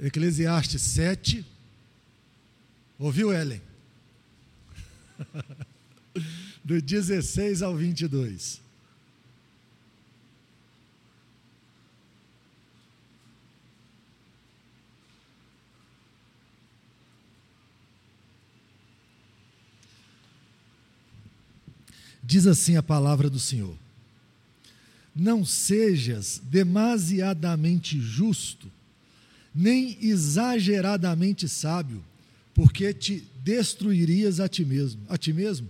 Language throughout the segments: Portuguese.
Eclesiastes 7. Ouviu, Ellen? Do 16 ao 22. Diz assim a palavra do Senhor: Não sejas demasiadamente justo, nem exageradamente sábio, porque te destruirias a ti mesmo. A ti mesmo.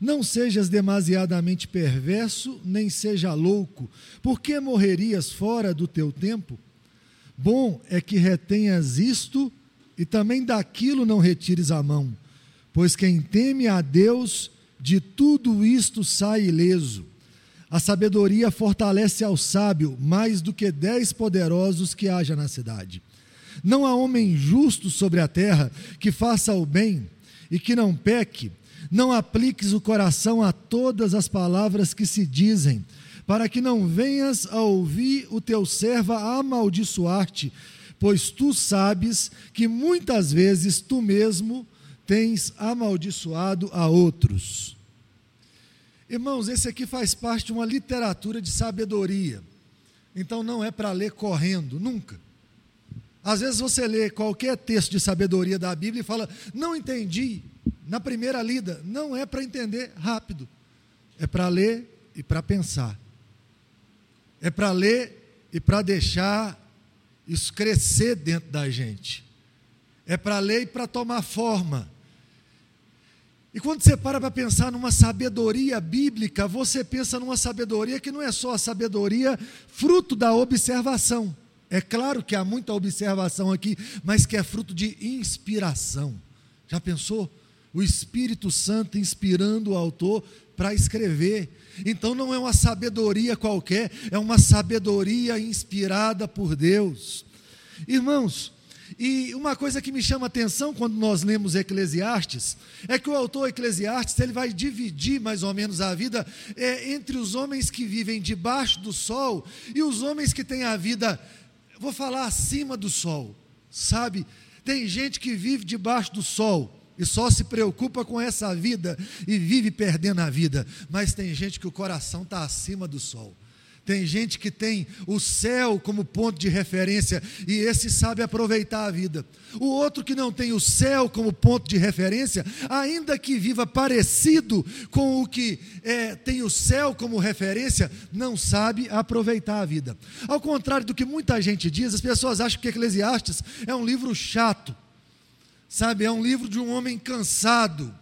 Não sejas demasiadamente perverso, nem seja louco, porque morrerias fora do teu tempo. Bom é que retenhas isto e também daquilo não retires a mão, pois quem teme a Deus de tudo isto sai ileso. A sabedoria fortalece ao sábio mais do que dez poderosos que haja na cidade. Não há homem justo sobre a terra que faça o bem e que não peque. Não apliques o coração a todas as palavras que se dizem, para que não venhas a ouvir o teu servo amaldiçoar-te, pois tu sabes que muitas vezes tu mesmo tens amaldiçoado a outros. Irmãos, esse aqui faz parte de uma literatura de sabedoria. Então não é para ler correndo, nunca. Às vezes você lê qualquer texto de sabedoria da Bíblia e fala, não entendi, na primeira lida. Não é para entender rápido, é para ler e para pensar. É para ler e para deixar isso crescer dentro da gente. É para ler e para tomar forma. E quando você para para pensar numa sabedoria bíblica, você pensa numa sabedoria que não é só a sabedoria fruto da observação. É claro que há muita observação aqui, mas que é fruto de inspiração. Já pensou? O Espírito Santo inspirando o autor para escrever. Então não é uma sabedoria qualquer, é uma sabedoria inspirada por Deus. Irmãos, e uma coisa que me chama atenção quando nós lemos Eclesiastes é que o autor Eclesiastes ele vai dividir mais ou menos a vida é, entre os homens que vivem debaixo do sol e os homens que têm a vida, vou falar acima do sol, sabe? Tem gente que vive debaixo do sol e só se preocupa com essa vida e vive perdendo a vida, mas tem gente que o coração está acima do sol. Tem gente que tem o céu como ponto de referência e esse sabe aproveitar a vida. O outro que não tem o céu como ponto de referência, ainda que viva parecido com o que é, tem o céu como referência, não sabe aproveitar a vida. Ao contrário do que muita gente diz, as pessoas acham que Eclesiastes é um livro chato, sabe? É um livro de um homem cansado.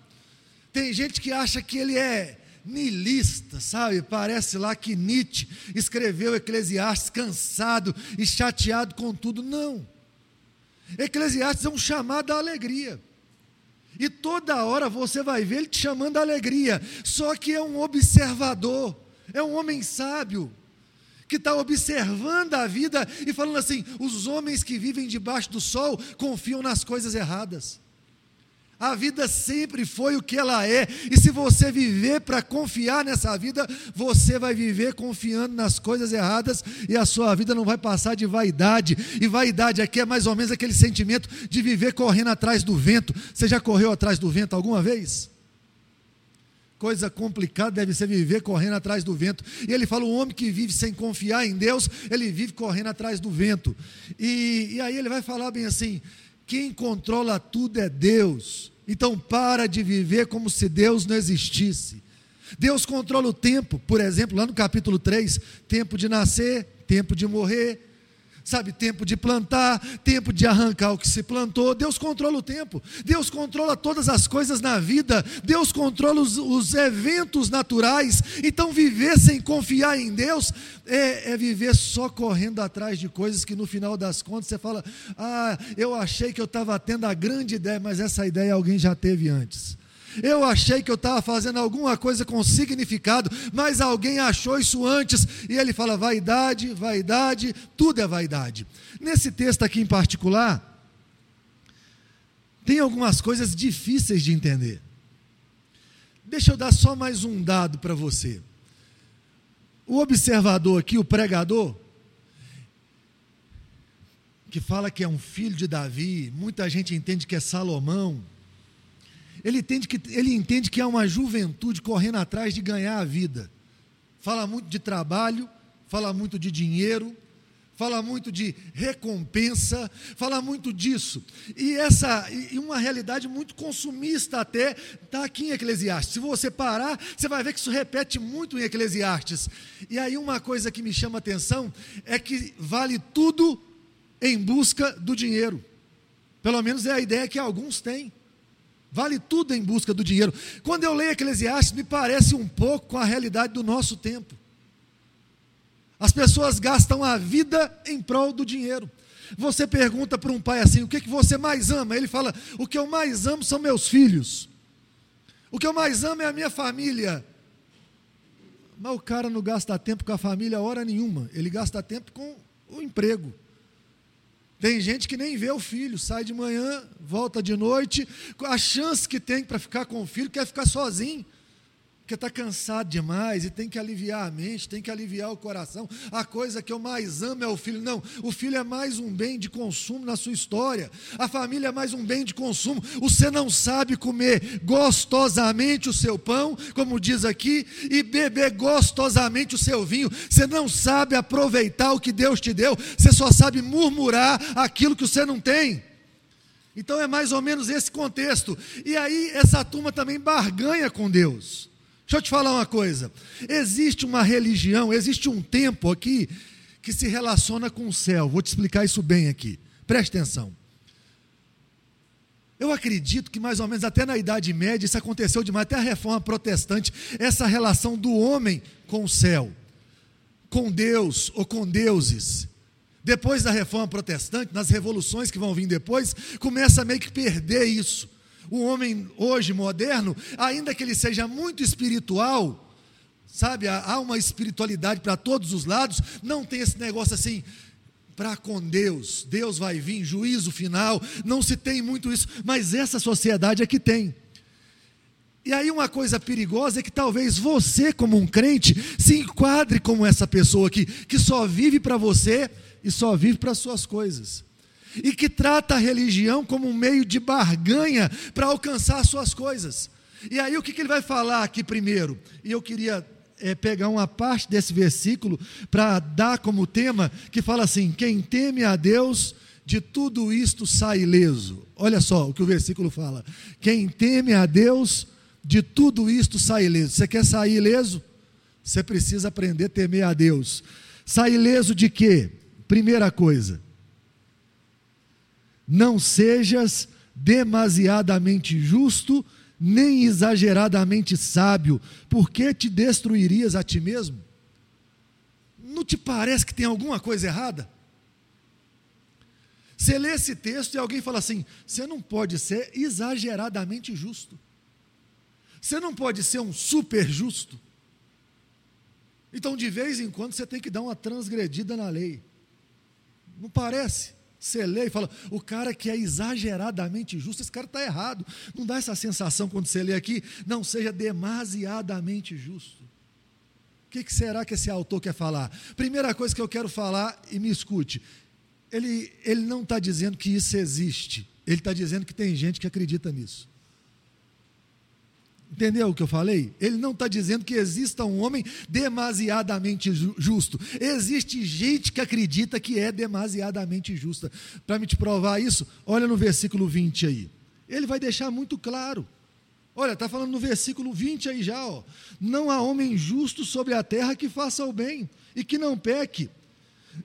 Tem gente que acha que ele é nilista, sabe? Parece lá que Nietzsche escreveu Eclesiastes cansado e chateado com tudo. Não. Eclesiastes é um chamado à alegria. E toda hora você vai ver ele te chamando à alegria. Só que é um observador, é um homem sábio, que está observando a vida e falando assim: os homens que vivem debaixo do sol confiam nas coisas erradas. A vida sempre foi o que ela é, e se você viver para confiar nessa vida, você vai viver confiando nas coisas erradas e a sua vida não vai passar de vaidade. E vaidade aqui é mais ou menos aquele sentimento de viver correndo atrás do vento. Você já correu atrás do vento alguma vez? Coisa complicada deve ser viver correndo atrás do vento. E ele fala: o homem que vive sem confiar em Deus, ele vive correndo atrás do vento. E, e aí ele vai falar bem assim: quem controla tudo é Deus. Então para de viver como se Deus não existisse. Deus controla o tempo, por exemplo, lá no capítulo 3, tempo de nascer, tempo de morrer, sabe, tempo de plantar, tempo de arrancar o que se plantou. Deus controla o tempo, Deus controla todas as coisas na vida, Deus controla os, os eventos naturais. Então, viver sem confiar em Deus é, é, viver só correndo atrás de coisas que no final das contas você fala: Ah, eu achei que eu estava tendo a grande ideia, mas essa ideia alguém já teve antes. Eu achei que eu estava fazendo alguma coisa com significado, mas alguém achou isso antes. E ele fala: vaidade, vaidade, tudo é vaidade. Nesse texto aqui em particular, tem algumas coisas difíceis de entender. Deixa eu dar só mais um dado para você. O observador aqui, o pregador, que fala que é um filho de Davi, muita gente entende que é Salomão. Ele entende que, ele entende que é uma juventude correndo atrás de ganhar a vida. Fala muito de trabalho, fala muito de dinheiro, fala muito de recompensa, fala muito disso. E essa e uma realidade muito consumista até está aqui em Eclesiastes. Se você parar, você vai ver que isso repete muito em Eclesiastes. E aí uma coisa que me chama a atenção é que vale tudo em busca do dinheiro. Pelo menos é a ideia que alguns têm. Vale tudo em busca do dinheiro. Quando eu leio Eclesiastes, me parece um pouco com a realidade do nosso tempo. As pessoas gastam a vida em prol do dinheiro. Você pergunta para um pai assim: o que, que você mais ama? Ele fala: o que eu mais amo são meus filhos. O que eu mais amo é a minha família. Mas o cara não gasta tempo com a família hora nenhuma. Ele gasta tempo com o emprego. Tem gente que nem vê o filho, sai de manhã, volta de noite. A chance que tem para ficar com o filho quer ficar sozinho porque está cansado demais e tem que aliviar a mente, tem que aliviar o coração. A coisa que eu mais amo é o filho. Não, o filho é mais um bem de consumo na sua história. A família é mais um bem de consumo. Você não sabe comer gostosamente o seu pão, como diz aqui, e beber gostosamente o seu vinho. Você não sabe aproveitar o que Deus te deu. Você só sabe murmurar aquilo que você não tem. Então é mais ou menos esse contexto. E aí essa turma também barganha com Deus. Deixa eu te falar uma coisa. Existe uma religião, existe um tempo aqui que se relaciona com o céu. Vou te explicar isso bem aqui. Preste atenção. Eu acredito que mais ou menos até na Idade Média isso aconteceu demais, até a reforma protestante, essa relação do homem com o céu, com Deus ou com deuses. Depois da reforma protestante, nas revoluções que vão vir depois, começa a meio que perder isso o homem hoje moderno, ainda que ele seja muito espiritual, sabe, há uma espiritualidade para todos os lados, não tem esse negócio assim, para com Deus, Deus vai vir, juízo final, não se tem muito isso, mas essa sociedade é que tem. E aí uma coisa perigosa é que talvez você, como um crente, se enquadre como essa pessoa aqui, que só vive para você e só vive para as suas coisas e que trata a religião como um meio de barganha para alcançar suas coisas. E aí o que, que ele vai falar aqui primeiro? E eu queria é, pegar uma parte desse versículo para dar como tema, que fala assim: quem teme a Deus, de tudo isto sai ileso. Olha só o que o versículo fala: quem teme a Deus, de tudo isto sai ileso. Você quer sair ileso? Você precisa aprender a temer a Deus. Sai ileso de quê? Primeira coisa, não sejas demasiadamente justo, nem exageradamente sábio, porque te destruirias a ti mesmo? Não te parece que tem alguma coisa errada? Você lê esse texto e alguém fala assim: você não pode ser exageradamente justo, você não pode ser um super justo. Então, de vez em quando, você tem que dar uma transgredida na lei. Não parece? Você lê e fala, o cara que é exageradamente justo, esse cara está errado. Não dá essa sensação quando você lê aqui, não seja demasiadamente justo. O que, que será que esse autor quer falar? Primeira coisa que eu quero falar, e me escute, ele, ele não está dizendo que isso existe, ele está dizendo que tem gente que acredita nisso. Entendeu o que eu falei? Ele não está dizendo que exista um homem demasiadamente justo. Existe gente que acredita que é demasiadamente justa. Para me te provar isso, olha no versículo 20 aí. Ele vai deixar muito claro. Olha, está falando no versículo 20 aí já, ó. Não há homem justo sobre a terra que faça o bem e que não peque.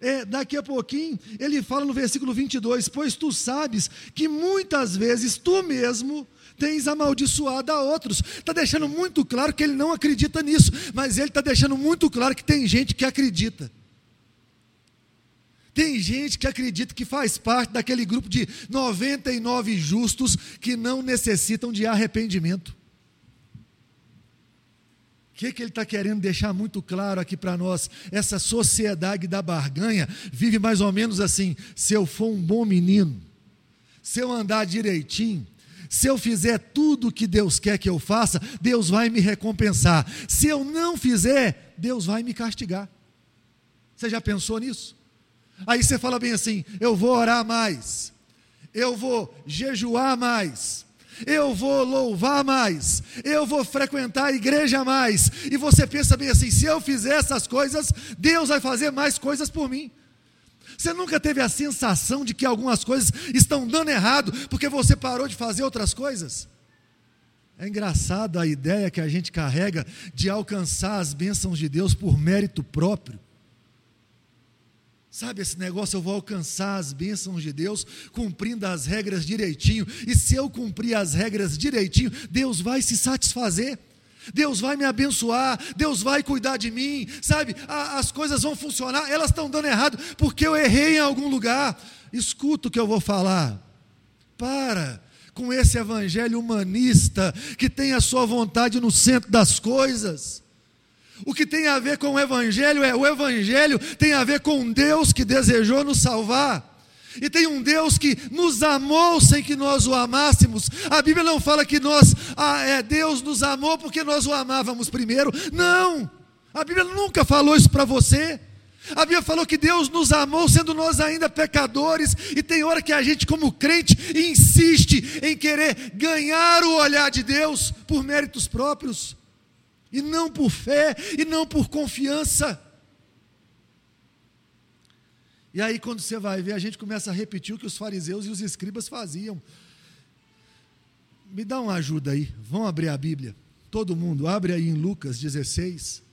É, daqui a pouquinho, ele fala no versículo 22: Pois tu sabes que muitas vezes tu mesmo tens amaldiçoado a outros. Está deixando muito claro que ele não acredita nisso, mas ele está deixando muito claro que tem gente que acredita. Tem gente que acredita que faz parte daquele grupo de 99 justos que não necessitam de arrependimento. O que, que ele está querendo deixar muito claro aqui para nós? Essa sociedade da barganha vive mais ou menos assim: se eu for um bom menino, se eu andar direitinho, se eu fizer tudo o que Deus quer que eu faça, Deus vai me recompensar. Se eu não fizer, Deus vai me castigar. Você já pensou nisso? Aí você fala bem assim: eu vou orar mais, eu vou jejuar mais, eu vou louvar mais, eu vou frequentar a igreja mais. E você pensa bem assim: se eu fizer essas coisas, Deus vai fazer mais coisas por mim. Você nunca teve a sensação de que algumas coisas estão dando errado porque você parou de fazer outras coisas? É engraçado a ideia que a gente carrega de alcançar as bênçãos de Deus por mérito próprio. Sabe esse negócio? Eu vou alcançar as bênçãos de Deus cumprindo as regras direitinho. E se eu cumprir as regras direitinho, Deus vai se satisfazer. Deus vai me abençoar, Deus vai cuidar de mim, sabe? as coisas vão funcionar, elas estão dando errado porque eu errei em algum lugar. Escuta o que eu vou falar. Para com esse evangelho humanista que tem a sua vontade no centro das coisas. O que tem a ver com o Evangelho é o Evangelho tem a ver com Deus que desejou nos salvar. E tem um Deus que nos amou sem que nós o amássemos. A Bíblia não fala que nós, ah, é, Deus nos amou porque nós o amávamos primeiro. Não! A Bíblia nunca falou isso para você. A Bíblia falou que Deus nos amou sendo nós ainda pecadores, e tem hora que a gente, como crente, insiste em querer ganhar o olhar de Deus por méritos próprios e não por fé, e não por confiança. E aí, quando você vai ver, a gente começa a repetir o que os fariseus e os escribas faziam. Me dá uma ajuda aí, vamos abrir a Bíblia. Todo mundo, abre aí em Lucas 16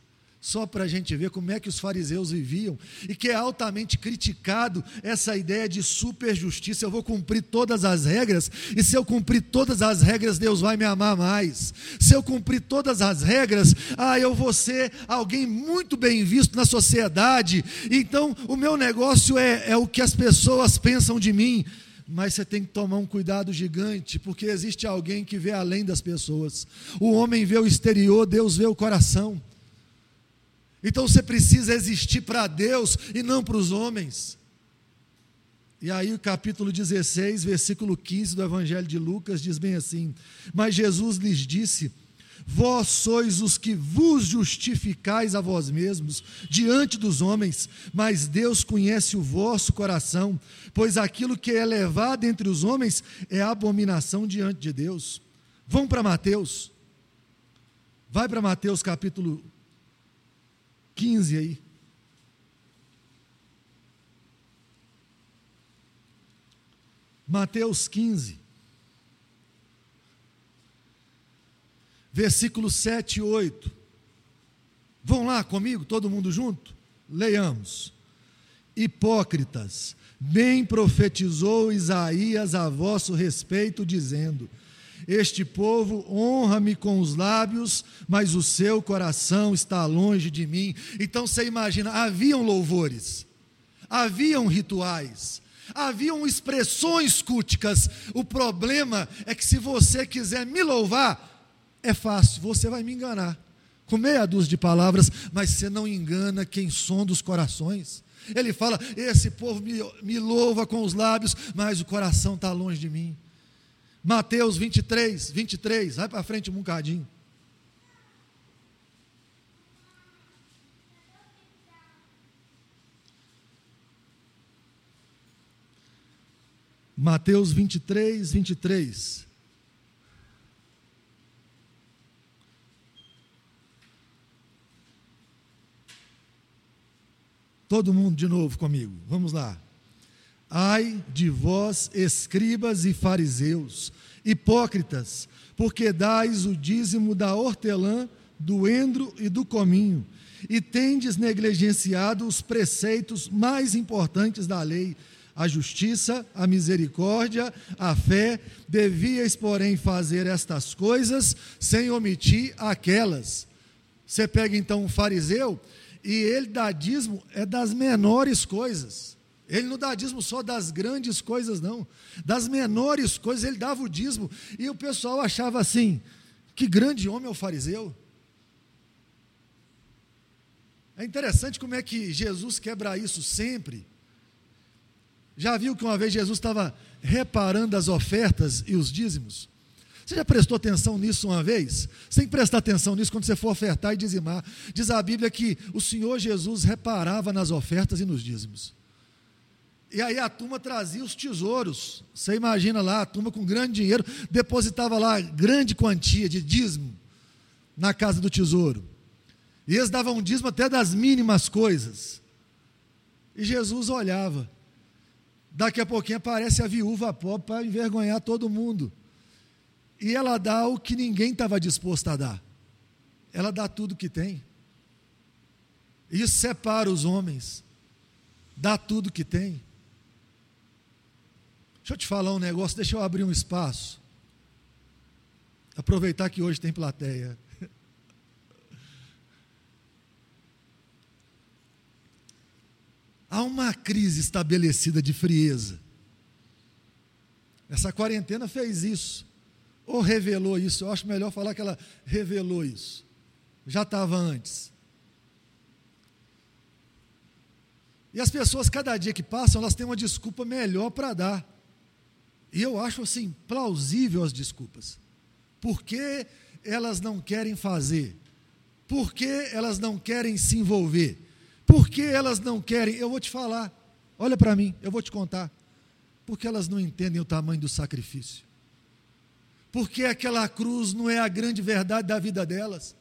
só para a gente ver como é que os fariseus viviam, e que é altamente criticado essa ideia de super justiça. Eu vou cumprir todas as regras, e se eu cumprir todas as regras, Deus vai me amar mais. Se eu cumprir todas as regras, ah, eu vou ser alguém muito bem visto na sociedade. Então, o meu negócio é, é o que as pessoas pensam de mim. Mas você tem que tomar um cuidado gigante, porque existe alguém que vê além das pessoas. O homem vê o exterior, Deus vê o coração. Então você precisa existir para Deus e não para os homens. E aí, o capítulo 16, versículo 15 do Evangelho de Lucas diz bem assim: Mas Jesus lhes disse: Vós sois os que vos justificais a vós mesmos diante dos homens, mas Deus conhece o vosso coração, pois aquilo que é levado entre os homens é abominação diante de Deus. Vão para Mateus. Vai para Mateus capítulo 15 aí. Mateus 15, versículos 7 e 8. Vão lá comigo, todo mundo junto? Leiamos. Hipócritas, bem profetizou Isaías a vosso respeito, dizendo: este povo honra-me com os lábios, mas o seu coração está longe de mim. Então você imagina, haviam louvores, haviam rituais, haviam expressões culticas. O problema é que se você quiser me louvar, é fácil, você vai me enganar. Com meia dúzia de palavras, mas você não engana quem sonda os corações. Ele fala: Esse povo me, me louva com os lábios, mas o coração está longe de mim. Mateus 23, 23, vai para frente um bocadinho. Mateus 23, 23. Todo mundo de novo comigo, vamos lá. Ai de vós, escribas e fariseus, hipócritas, porque dais o dízimo da hortelã, do endro e do cominho, e tendes negligenciado os preceitos mais importantes da lei, a justiça, a misericórdia, a fé, devias, porém, fazer estas coisas sem omitir aquelas. Você pega então um fariseu e ele dá dízimo é das menores coisas. Ele não dá dízimo só das grandes coisas, não. Das menores coisas ele dava o dízimo. E o pessoal achava assim: que grande homem é o fariseu. É interessante como é que Jesus quebra isso sempre. Já viu que uma vez Jesus estava reparando as ofertas e os dízimos? Você já prestou atenção nisso uma vez? Você tem que prestar atenção nisso quando você for ofertar e dizimar. Diz a Bíblia que o Senhor Jesus reparava nas ofertas e nos dízimos. E aí a turma trazia os tesouros. Você imagina lá, a turma com grande dinheiro, depositava lá grande quantia de dízimo na casa do tesouro. E eles davam dízimo até das mínimas coisas. E Jesus olhava. Daqui a pouquinho aparece a viúva pobre para envergonhar todo mundo. E ela dá o que ninguém estava disposto a dar. Ela dá tudo que tem. Isso separa os homens. Dá tudo que tem. Deixa eu te falar um negócio, deixa eu abrir um espaço. Aproveitar que hoje tem plateia. Há uma crise estabelecida de frieza. Essa quarentena fez isso, ou revelou isso. Eu acho melhor falar que ela revelou isso. Já estava antes. E as pessoas, cada dia que passam, elas têm uma desculpa melhor para dar. E eu acho assim plausível as desculpas. Por que elas não querem fazer? Por que elas não querem se envolver? Por que elas não querem? Eu vou te falar. Olha para mim, eu vou te contar. Porque elas não entendem o tamanho do sacrifício. Porque aquela cruz não é a grande verdade da vida delas.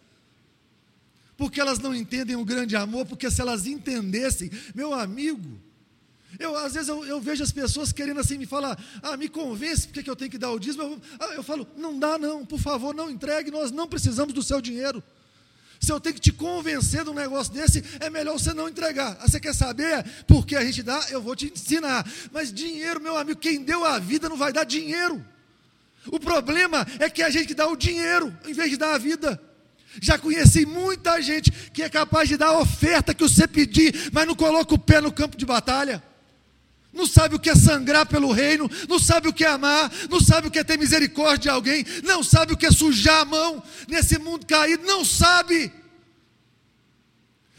Porque elas não entendem o grande amor, porque se elas entendessem, meu amigo, eu, às vezes eu, eu, vejo as pessoas querendo assim me falar, ah, me convence porque que eu tenho que dar o dízimo. Eu, ah, eu falo, não dá não, por favor, não entregue, nós não precisamos do seu dinheiro. Se eu tenho que te convencer de um negócio desse, é melhor você não entregar. Ah, você quer saber por que a gente dá? Eu vou te ensinar. Mas dinheiro, meu amigo, quem deu a vida não vai dar dinheiro. O problema é que a gente dá o dinheiro em vez de dar a vida. Já conheci muita gente que é capaz de dar a oferta que você pedir, mas não coloca o pé no campo de batalha não sabe o que é sangrar pelo reino, não sabe o que é amar, não sabe o que é ter misericórdia de alguém, não sabe o que é sujar a mão nesse mundo caído, não sabe.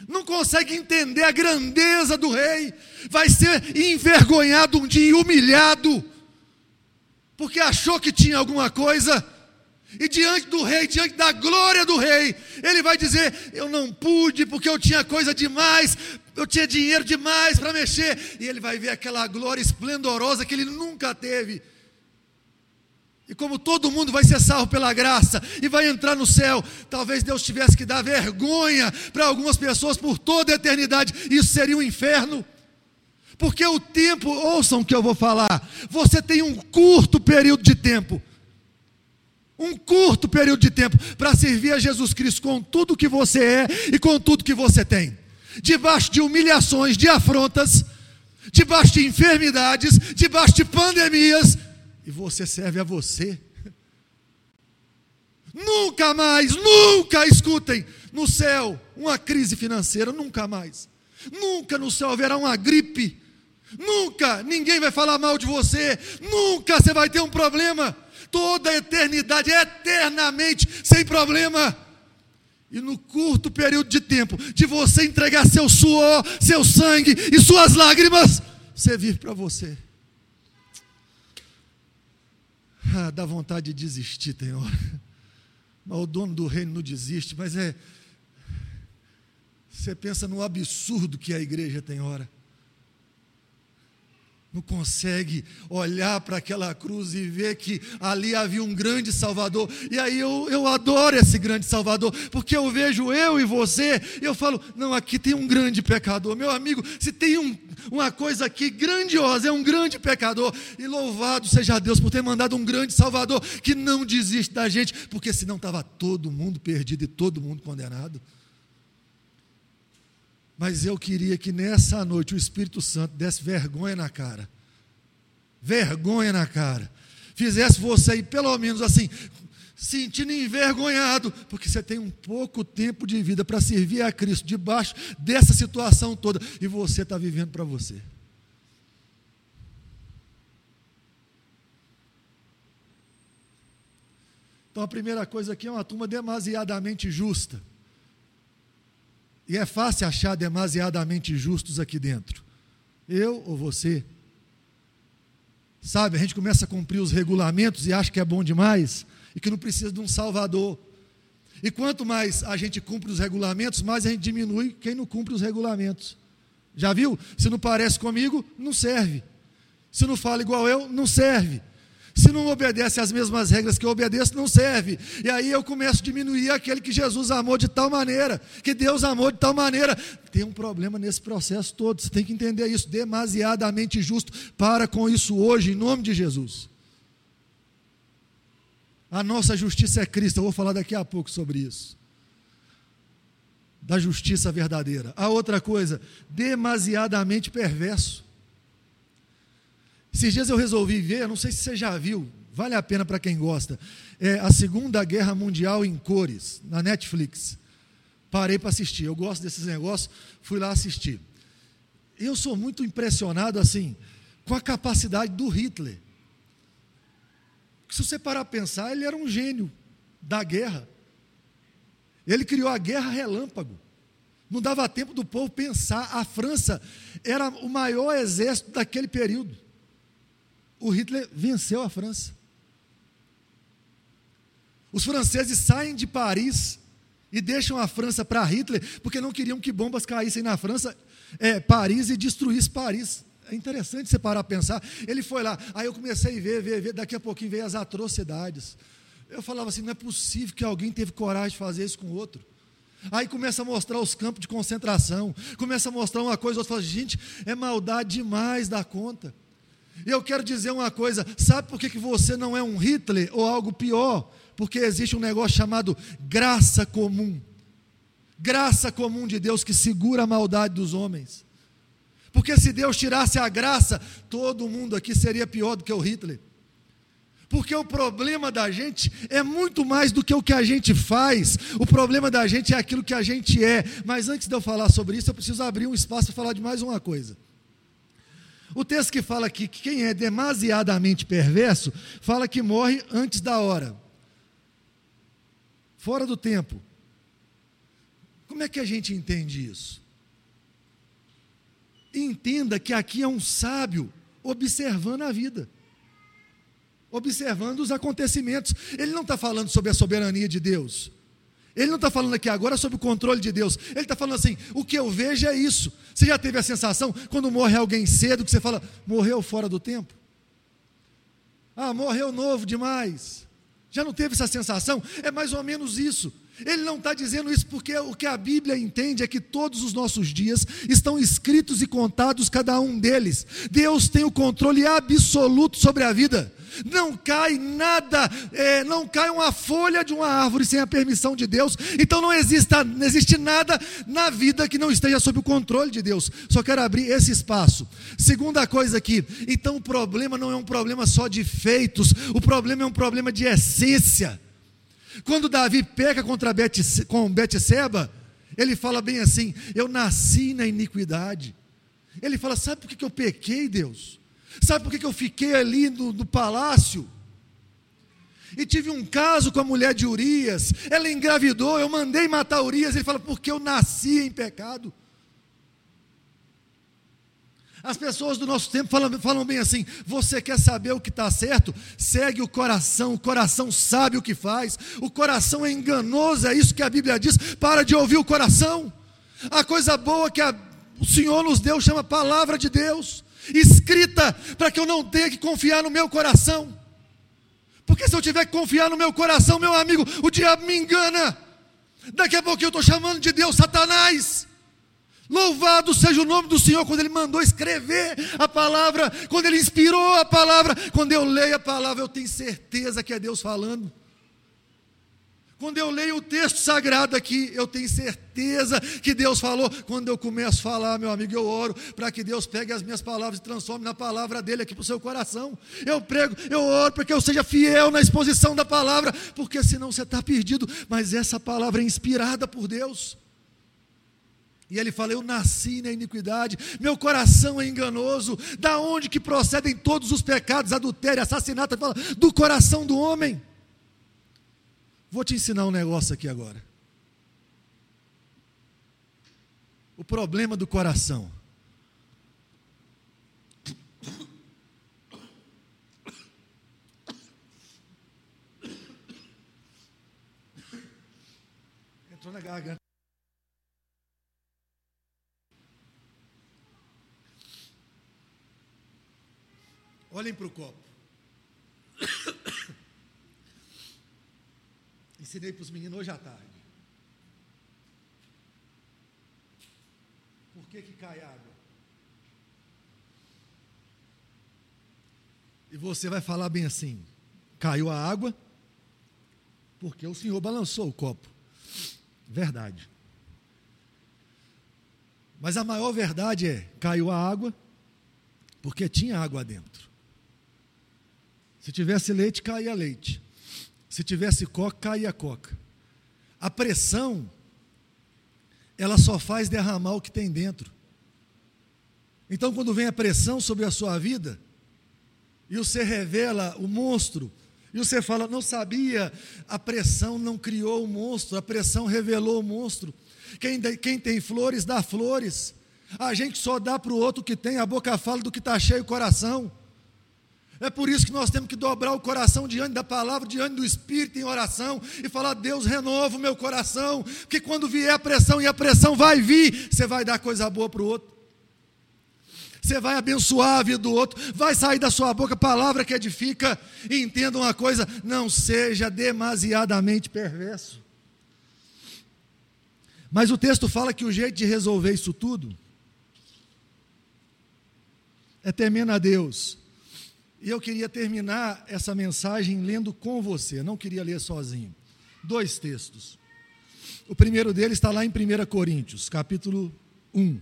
Não consegue entender a grandeza do rei, vai ser envergonhado um dia, humilhado, porque achou que tinha alguma coisa, e diante do rei, diante da glória do rei, ele vai dizer: Eu não pude porque eu tinha coisa demais, eu tinha dinheiro demais para mexer. E ele vai ver aquela glória esplendorosa que ele nunca teve. E como todo mundo vai ser salvo pela graça e vai entrar no céu, talvez Deus tivesse que dar vergonha para algumas pessoas por toda a eternidade. Isso seria um inferno. Porque o tempo, ouçam o que eu vou falar, você tem um curto período de tempo um curto período de tempo para servir a Jesus Cristo com tudo que você é e com tudo que você tem. Debaixo de humilhações, de afrontas, debaixo de enfermidades, debaixo de pandemias, e você serve a você. Nunca mais, nunca escutem no céu uma crise financeira, nunca mais. Nunca no céu haverá uma gripe. Nunca ninguém vai falar mal de você. Nunca você vai ter um problema toda a eternidade, eternamente, sem problema. E no curto período de tempo, de você entregar seu suor, seu sangue e suas lágrimas, vive para você. Ah, dá vontade de desistir, tem hora. Mas o dono do reino não desiste, mas é. Você pensa no absurdo que a igreja tem hora não consegue olhar para aquela cruz e ver que ali havia um grande Salvador. E aí eu, eu adoro esse grande Salvador, porque eu vejo eu e você, e eu falo: não, aqui tem um grande pecador. Meu amigo, se tem um, uma coisa aqui grandiosa, é um grande pecador. E louvado seja Deus por ter mandado um grande Salvador que não desiste da gente, porque senão estava todo mundo perdido e todo mundo condenado. Mas eu queria que nessa noite o Espírito Santo desse vergonha na cara. Vergonha na cara. Fizesse você aí, pelo menos assim, sentindo envergonhado, porque você tem um pouco tempo de vida para servir a Cristo debaixo dessa situação toda e você está vivendo para você. Então a primeira coisa aqui é uma turma demasiadamente justa. E é fácil achar demasiadamente justos aqui dentro. Eu ou você. Sabe, a gente começa a cumprir os regulamentos e acha que é bom demais e que não precisa de um salvador. E quanto mais a gente cumpre os regulamentos, mais a gente diminui quem não cumpre os regulamentos. Já viu? Se não parece comigo, não serve. Se não fala igual eu, não serve. Se não obedece às mesmas regras que eu obedeço, não serve. E aí eu começo a diminuir aquele que Jesus amou de tal maneira, que Deus amou de tal maneira. Tem um problema nesse processo todo, você tem que entender isso. Demasiadamente justo. Para com isso hoje, em nome de Jesus. A nossa justiça é Cristo, eu vou falar daqui a pouco sobre isso. Da justiça verdadeira. A outra coisa, demasiadamente perverso. Esses dias eu resolvi ver, não sei se você já viu, vale a pena para quem gosta, é a Segunda Guerra Mundial em cores, na Netflix. Parei para assistir, eu gosto desses negócios, fui lá assistir. Eu sou muito impressionado assim com a capacidade do Hitler. Se você parar a pensar, ele era um gênio da guerra. Ele criou a guerra relâmpago. Não dava tempo do povo pensar. A França era o maior exército daquele período o Hitler venceu a França. Os franceses saem de Paris e deixam a França para Hitler, porque não queriam que bombas caíssem na França, é, Paris e destruísse Paris. É interessante você parar a pensar. Ele foi lá, aí eu comecei a ver, ver, ver, daqui a pouquinho veio as atrocidades. Eu falava assim: não é possível que alguém teve coragem de fazer isso com o outro. Aí começa a mostrar os campos de concentração, começa a mostrar uma coisa, outro fala, gente, é maldade demais da conta. E eu quero dizer uma coisa: sabe por que, que você não é um Hitler ou algo pior? Porque existe um negócio chamado graça comum. Graça comum de Deus que segura a maldade dos homens. Porque se Deus tirasse a graça, todo mundo aqui seria pior do que o Hitler. Porque o problema da gente é muito mais do que o que a gente faz, o problema da gente é aquilo que a gente é. Mas antes de eu falar sobre isso, eu preciso abrir um espaço para falar de mais uma coisa. O texto que fala aqui que quem é demasiadamente perverso, fala que morre antes da hora, fora do tempo. Como é que a gente entende isso? Entenda que aqui é um sábio observando a vida, observando os acontecimentos. Ele não está falando sobre a soberania de Deus. Ele não está falando aqui agora sobre o controle de Deus. Ele está falando assim: o que eu vejo é isso. Você já teve a sensação, quando morre alguém cedo, que você fala, morreu fora do tempo? Ah, morreu novo demais. Já não teve essa sensação? É mais ou menos isso. Ele não está dizendo isso porque o que a Bíblia entende é que todos os nossos dias estão escritos e contados, cada um deles. Deus tem o controle absoluto sobre a vida. Não cai nada, é, não cai uma folha de uma árvore sem a permissão de Deus. Então não, exista, não existe nada na vida que não esteja sob o controle de Deus. Só quero abrir esse espaço. Segunda coisa aqui, então o problema não é um problema só de feitos, o problema é um problema de essência. Quando Davi peca contra Bet, com Betseba, ele fala bem assim: Eu nasci na iniquidade. Ele fala: Sabe por que eu pequei, Deus? Sabe por que eu fiquei ali no, no palácio? E tive um caso com a mulher de Urias, ela engravidou, eu mandei matar Urias. Ele fala, porque eu nasci em pecado. As pessoas do nosso tempo falam, falam bem assim: você quer saber o que está certo? Segue o coração, o coração sabe o que faz, o coração é enganoso, é isso que a Bíblia diz. Para de ouvir o coração. A coisa boa que a, o Senhor nos deu chama palavra de Deus, escrita para que eu não tenha que confiar no meu coração. Porque se eu tiver que confiar no meu coração, meu amigo, o diabo me engana. Daqui a pouco eu estou chamando de Deus Satanás. Louvado seja o nome do Senhor quando Ele mandou escrever a palavra, quando Ele inspirou a palavra. Quando eu leio a palavra, eu tenho certeza que é Deus falando. Quando eu leio o texto sagrado aqui, eu tenho certeza que Deus falou. Quando eu começo a falar, meu amigo, eu oro para que Deus pegue as minhas palavras e transforme na palavra dele aqui para o seu coração. Eu prego, eu oro para que eu seja fiel na exposição da palavra, porque senão você está perdido. Mas essa palavra é inspirada por Deus. E ele fala: Eu nasci na iniquidade, meu coração é enganoso. Da onde que procedem todos os pecados, adultério, assassinato? Ele fala: Do coração do homem. Vou te ensinar um negócio aqui agora. O problema do coração. Entrou na garganta. Olhem para o copo. Ensinei para os meninos hoje à tarde. Por que, que cai água? E você vai falar bem assim: caiu a água, porque o Senhor balançou o copo. Verdade. Mas a maior verdade é: caiu a água, porque tinha água dentro. Se tivesse leite, caía leite. Se tivesse coca, caía coca. A pressão, ela só faz derramar o que tem dentro. Então, quando vem a pressão sobre a sua vida, e você revela o monstro, e você fala, não sabia, a pressão não criou o monstro, a pressão revelou o monstro. Quem, quem tem flores, dá flores. A gente só dá para o outro que tem, a boca fala do que está cheio o coração. É por isso que nós temos que dobrar o coração diante da palavra, diante do Espírito em oração e falar: Deus, renova o meu coração, porque quando vier a pressão e a pressão vai vir, você vai dar coisa boa para o outro. Você vai abençoar a vida do outro, vai sair da sua boca palavra que edifica. E entenda uma coisa: não seja demasiadamente perverso. Mas o texto fala que o jeito de resolver isso tudo é temendo a Deus e eu queria terminar essa mensagem lendo com você, não queria ler sozinho. Dois textos. O primeiro deles está lá em 1 Coríntios, capítulo 1.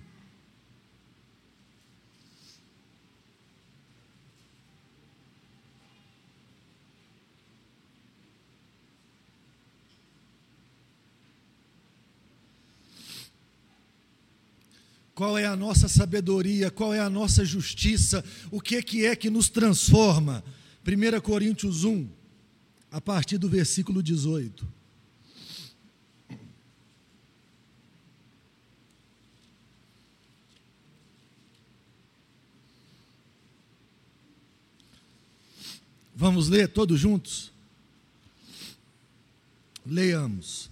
Qual é a nossa sabedoria, qual é a nossa justiça, o que, que é que nos transforma. 1 Coríntios 1, a partir do versículo 18. Vamos ler todos juntos? Leamos.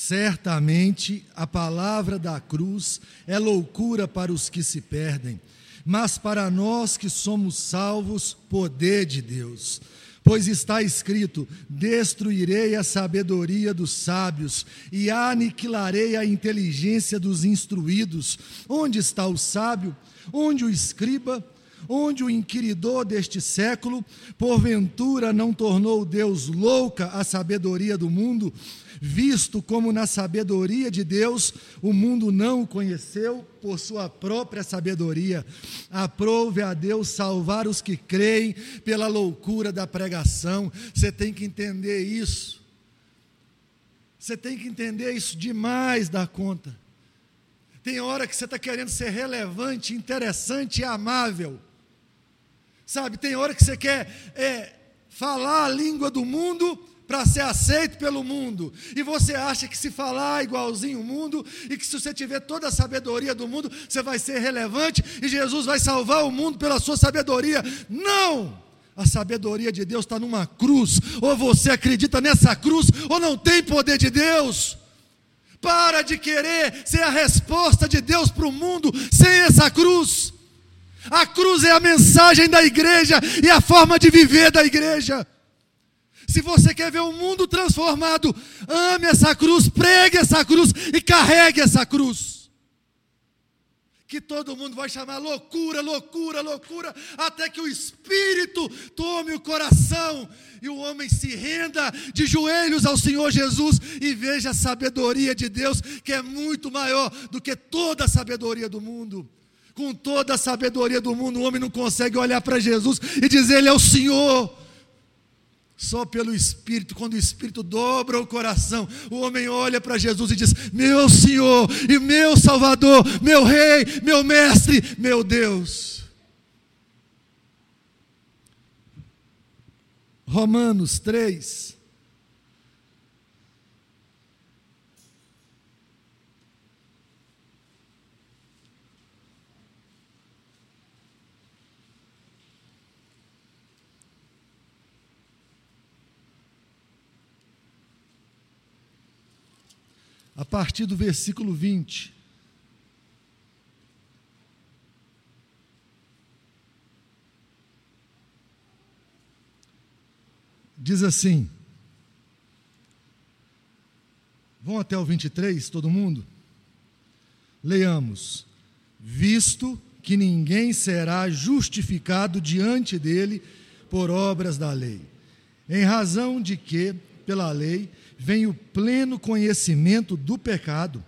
Certamente a palavra da cruz é loucura para os que se perdem, mas para nós que somos salvos, poder de Deus. Pois está escrito: Destruirei a sabedoria dos sábios e aniquilarei a inteligência dos instruídos. Onde está o sábio? Onde o escriba? Onde o inquiridor deste século, porventura, não tornou Deus louca a sabedoria do mundo, visto como na sabedoria de Deus o mundo não o conheceu por sua própria sabedoria. Aprove a Deus salvar os que creem pela loucura da pregação. Você tem que entender isso. Você tem que entender isso demais da conta. Tem hora que você está querendo ser relevante, interessante e amável. Sabe, tem hora que você quer é, falar a língua do mundo para ser aceito pelo mundo. E você acha que se falar igualzinho o mundo e que se você tiver toda a sabedoria do mundo, você vai ser relevante e Jesus vai salvar o mundo pela sua sabedoria. Não! A sabedoria de Deus está numa cruz. Ou você acredita nessa cruz, ou não tem poder de Deus. Para de querer ser a resposta de Deus para o mundo sem essa cruz. A cruz é a mensagem da igreja e a forma de viver da igreja. Se você quer ver o mundo transformado, ame essa cruz, pregue essa cruz e carregue essa cruz. Que todo mundo vai chamar loucura, loucura, loucura, até que o Espírito tome o coração e o homem se renda de joelhos ao Senhor Jesus e veja a sabedoria de Deus, que é muito maior do que toda a sabedoria do mundo com toda a sabedoria do mundo, o homem não consegue olhar para Jesus e dizer: Ele é o Senhor. Só pelo Espírito, quando o Espírito dobra o coração, o homem olha para Jesus e diz: Meu Senhor e meu Salvador, meu Rei, meu Mestre, meu Deus. Romanos 3, a partir do versículo 20. diz assim: Vão até o 23, todo mundo? Leamos. Visto que ninguém será justificado diante dele por obras da lei, em razão de que, pela lei, vem o pleno conhecimento do pecado,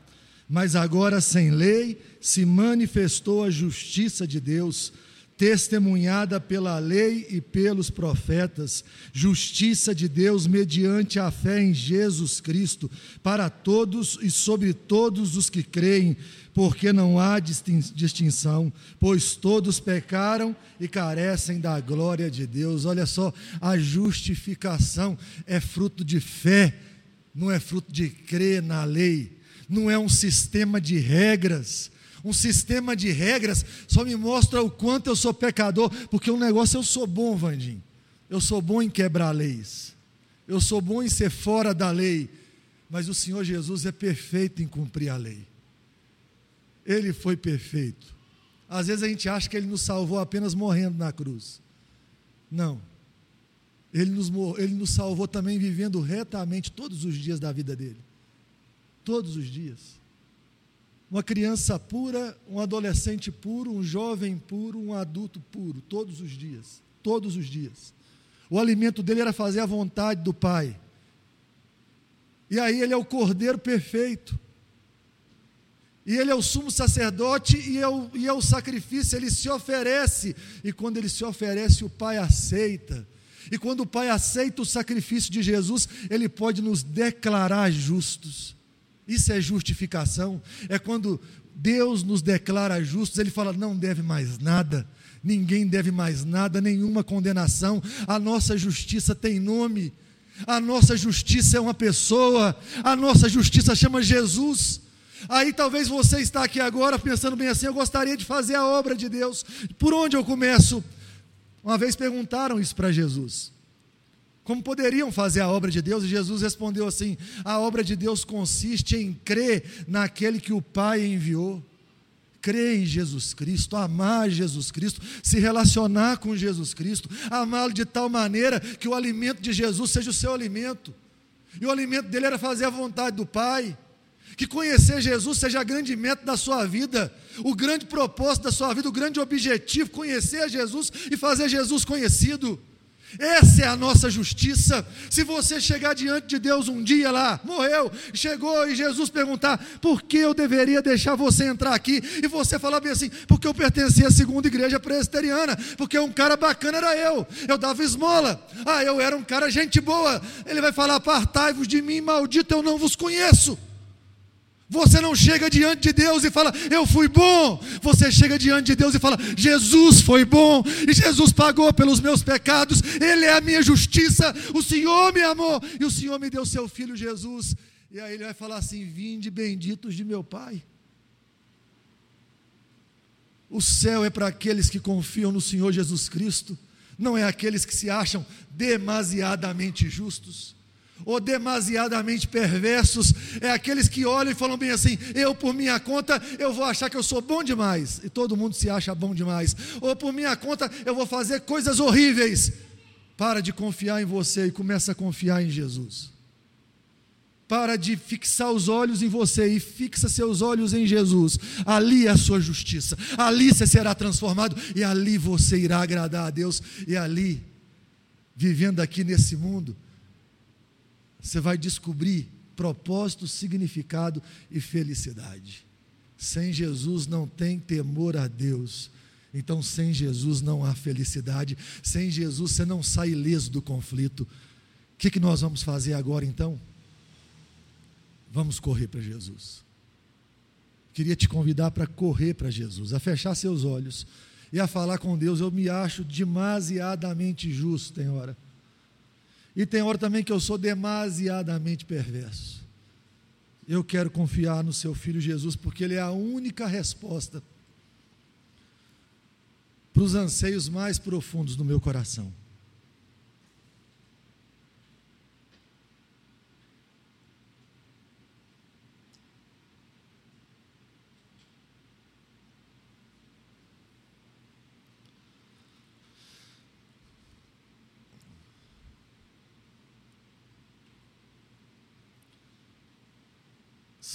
mas agora sem lei se manifestou a justiça de Deus testemunhada pela lei e pelos profetas, justiça de Deus mediante a fé em Jesus Cristo, para todos e sobre todos os que creem, porque não há distinção, pois todos pecaram e carecem da glória de Deus. Olha só, a justificação é fruto de fé, não é fruto de crer na lei, não é um sistema de regras um sistema de regras só me mostra o quanto eu sou pecador, porque um negócio eu sou bom, Vandim. Eu sou bom em quebrar leis. Eu sou bom em ser fora da lei. Mas o Senhor Jesus é perfeito em cumprir a lei. Ele foi perfeito. Às vezes a gente acha que ele nos salvou apenas morrendo na cruz. Não. Ele nos, ele nos salvou também vivendo retamente todos os dias da vida dele. Todos os dias uma criança pura, um adolescente puro, um jovem puro, um adulto puro, todos os dias. Todos os dias. O alimento dele era fazer a vontade do Pai. E aí ele é o cordeiro perfeito. E ele é o sumo sacerdote e é o, e é o sacrifício, ele se oferece. E quando ele se oferece, o Pai aceita. E quando o Pai aceita o sacrifício de Jesus, ele pode nos declarar justos. Isso é justificação. É quando Deus nos declara justos, Ele fala: não deve mais nada, ninguém deve mais nada, nenhuma condenação. A nossa justiça tem nome, a nossa justiça é uma pessoa, a nossa justiça chama Jesus. Aí talvez você está aqui agora pensando bem assim: eu gostaria de fazer a obra de Deus, por onde eu começo? Uma vez perguntaram isso para Jesus. Como poderiam fazer a obra de Deus? E Jesus respondeu assim: A obra de Deus consiste em crer naquele que o Pai enviou. Crer em Jesus Cristo, amar Jesus Cristo, se relacionar com Jesus Cristo, amá-lo de tal maneira que o alimento de Jesus seja o seu alimento. E o alimento dele era fazer a vontade do Pai. Que conhecer Jesus seja a grande meta da sua vida, o grande propósito da sua vida, o grande objetivo, conhecer Jesus e fazer Jesus conhecido. Essa é a nossa justiça. Se você chegar diante de Deus um dia lá, morreu, chegou e Jesus perguntar: por que eu deveria deixar você entrar aqui? E você falar bem assim: porque eu pertencia à segunda igreja presbiteriana, porque um cara bacana era eu, eu dava esmola, ah, eu era um cara gente boa. Ele vai falar: apartai-vos de mim, maldito, eu não vos conheço. Você não chega diante de Deus e fala, eu fui bom. Você chega diante de Deus e fala, Jesus foi bom, e Jesus pagou pelos meus pecados, Ele é a minha justiça, o Senhor me amou, e o Senhor me deu seu filho Jesus. E aí ele vai falar assim: Vinde benditos de meu Pai. O céu é para aqueles que confiam no Senhor Jesus Cristo, não é aqueles que se acham demasiadamente justos ou demasiadamente perversos, é aqueles que olham e falam bem assim: eu por minha conta eu vou achar que eu sou bom demais, e todo mundo se acha bom demais, ou por minha conta eu vou fazer coisas horríveis. Para de confiar em você e começa a confiar em Jesus. Para de fixar os olhos em você e fixa seus olhos em Jesus. Ali é a sua justiça, ali você será transformado e ali você irá agradar a Deus, e ali, vivendo aqui nesse mundo, você vai descobrir propósito, significado e felicidade. Sem Jesus não tem temor a Deus. Então, sem Jesus não há felicidade. Sem Jesus você não sai ileso do conflito. O que, que nós vamos fazer agora então? Vamos correr para Jesus. Queria te convidar para correr para Jesus, a fechar seus olhos e a falar com Deus. Eu me acho demasiadamente justo, tem hora. E tem hora também que eu sou demasiadamente perverso. Eu quero confiar no seu filho Jesus, porque ele é a única resposta para os anseios mais profundos do meu coração.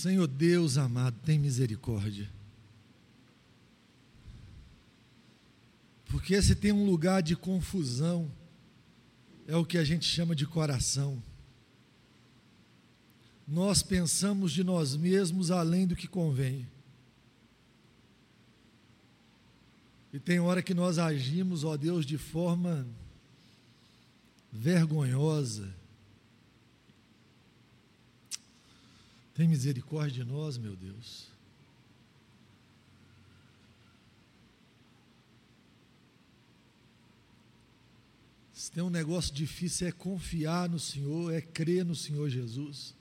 Senhor Deus amado, tem misericórdia. Porque se tem um lugar de confusão, é o que a gente chama de coração. Nós pensamos de nós mesmos além do que convém. E tem hora que nós agimos, ó Deus, de forma vergonhosa. Tem misericórdia de nós, meu Deus. Se tem um negócio difícil é confiar no Senhor, é crer no Senhor Jesus,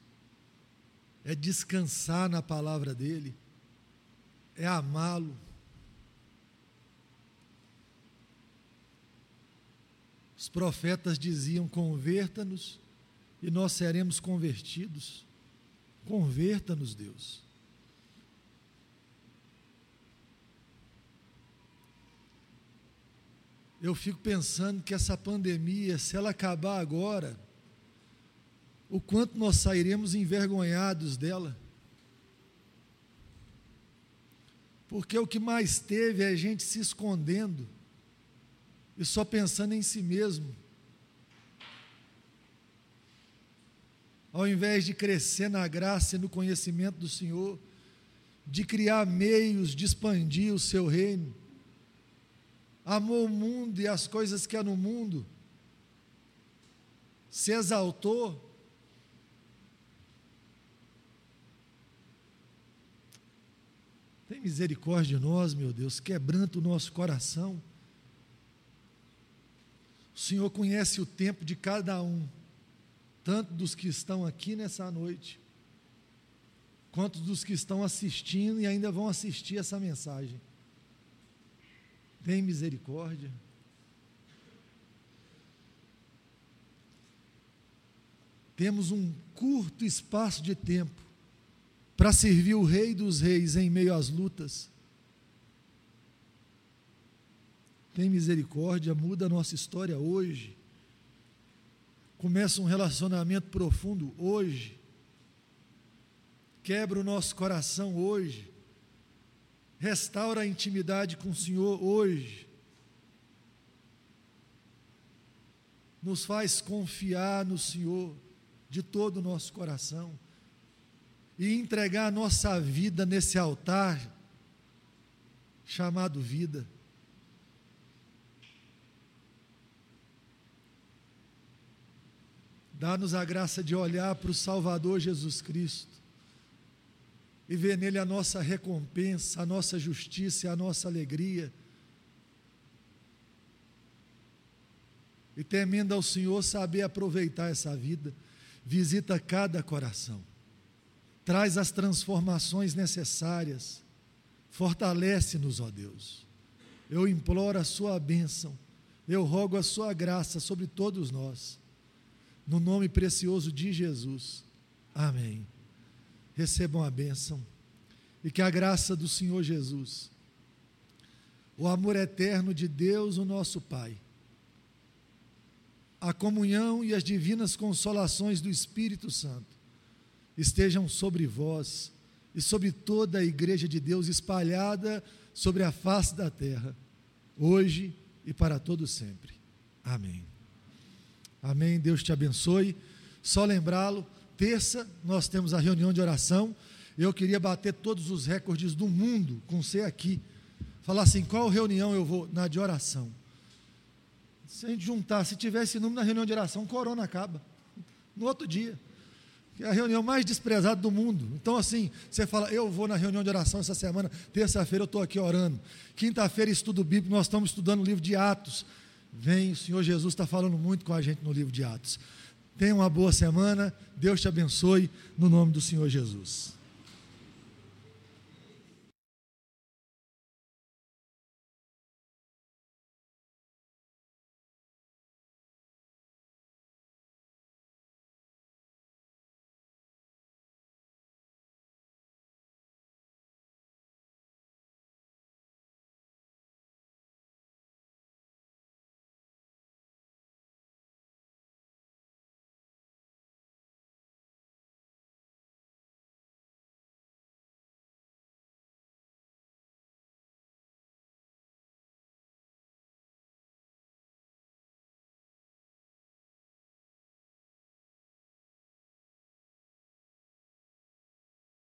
é descansar na palavra dEle, é amá-lo. Os profetas diziam: converta-nos e nós seremos convertidos. Converta-nos, Deus. eu fico pensando que essa pandemia, se ela acabar agora, o quanto nós sairemos envergonhados dela. Porque o que mais teve é a gente se escondendo e só pensando em si mesmo. Ao invés de crescer na graça e no conhecimento do Senhor, de criar meios de expandir o seu reino. Amou o mundo e as coisas que há no mundo, se exaltou, tem misericórdia de nós, meu Deus, quebranta o nosso coração. O Senhor conhece o tempo de cada um, tanto dos que estão aqui nessa noite, quanto dos que estão assistindo e ainda vão assistir essa mensagem. Tem misericórdia. Temos um curto espaço de tempo para servir o Rei dos Reis em meio às lutas. Tem misericórdia, muda a nossa história hoje. Começa um relacionamento profundo hoje. Quebra o nosso coração hoje. Restaura a intimidade com o Senhor hoje. Nos faz confiar no Senhor de todo o nosso coração e entregar a nossa vida nesse altar chamado vida. Dá-nos a graça de olhar para o Salvador Jesus Cristo e ver nele a nossa recompensa, a nossa justiça e a nossa alegria. E temendo ao Senhor, saber aproveitar essa vida, visita cada coração, traz as transformações necessárias, fortalece-nos, ó Deus. Eu imploro a Sua bênção, eu rogo a Sua graça sobre todos nós, no nome precioso de Jesus. Amém recebam a bênção e que a graça do Senhor Jesus, o amor eterno de Deus, o nosso Pai, a comunhão e as divinas consolações do Espírito Santo estejam sobre vós e sobre toda a igreja de Deus espalhada sobre a face da terra, hoje e para todo sempre. Amém. Amém. Deus te abençoe. Só lembrá-lo terça nós temos a reunião de oração. Eu queria bater todos os recordes do mundo com você aqui. Falar assim, qual reunião eu vou? Na de oração. Se a gente juntar, se tivesse número na reunião de oração, corona acaba. No outro dia. Que é a reunião mais desprezada do mundo. Então, assim, você fala, eu vou na reunião de oração essa semana, terça-feira eu estou aqui orando. Quinta-feira, estudo bíblico, nós estamos estudando o livro de Atos. Vem, o Senhor Jesus está falando muito com a gente no livro de Atos. Tenha uma boa semana. Deus te abençoe no nome do Senhor Jesus.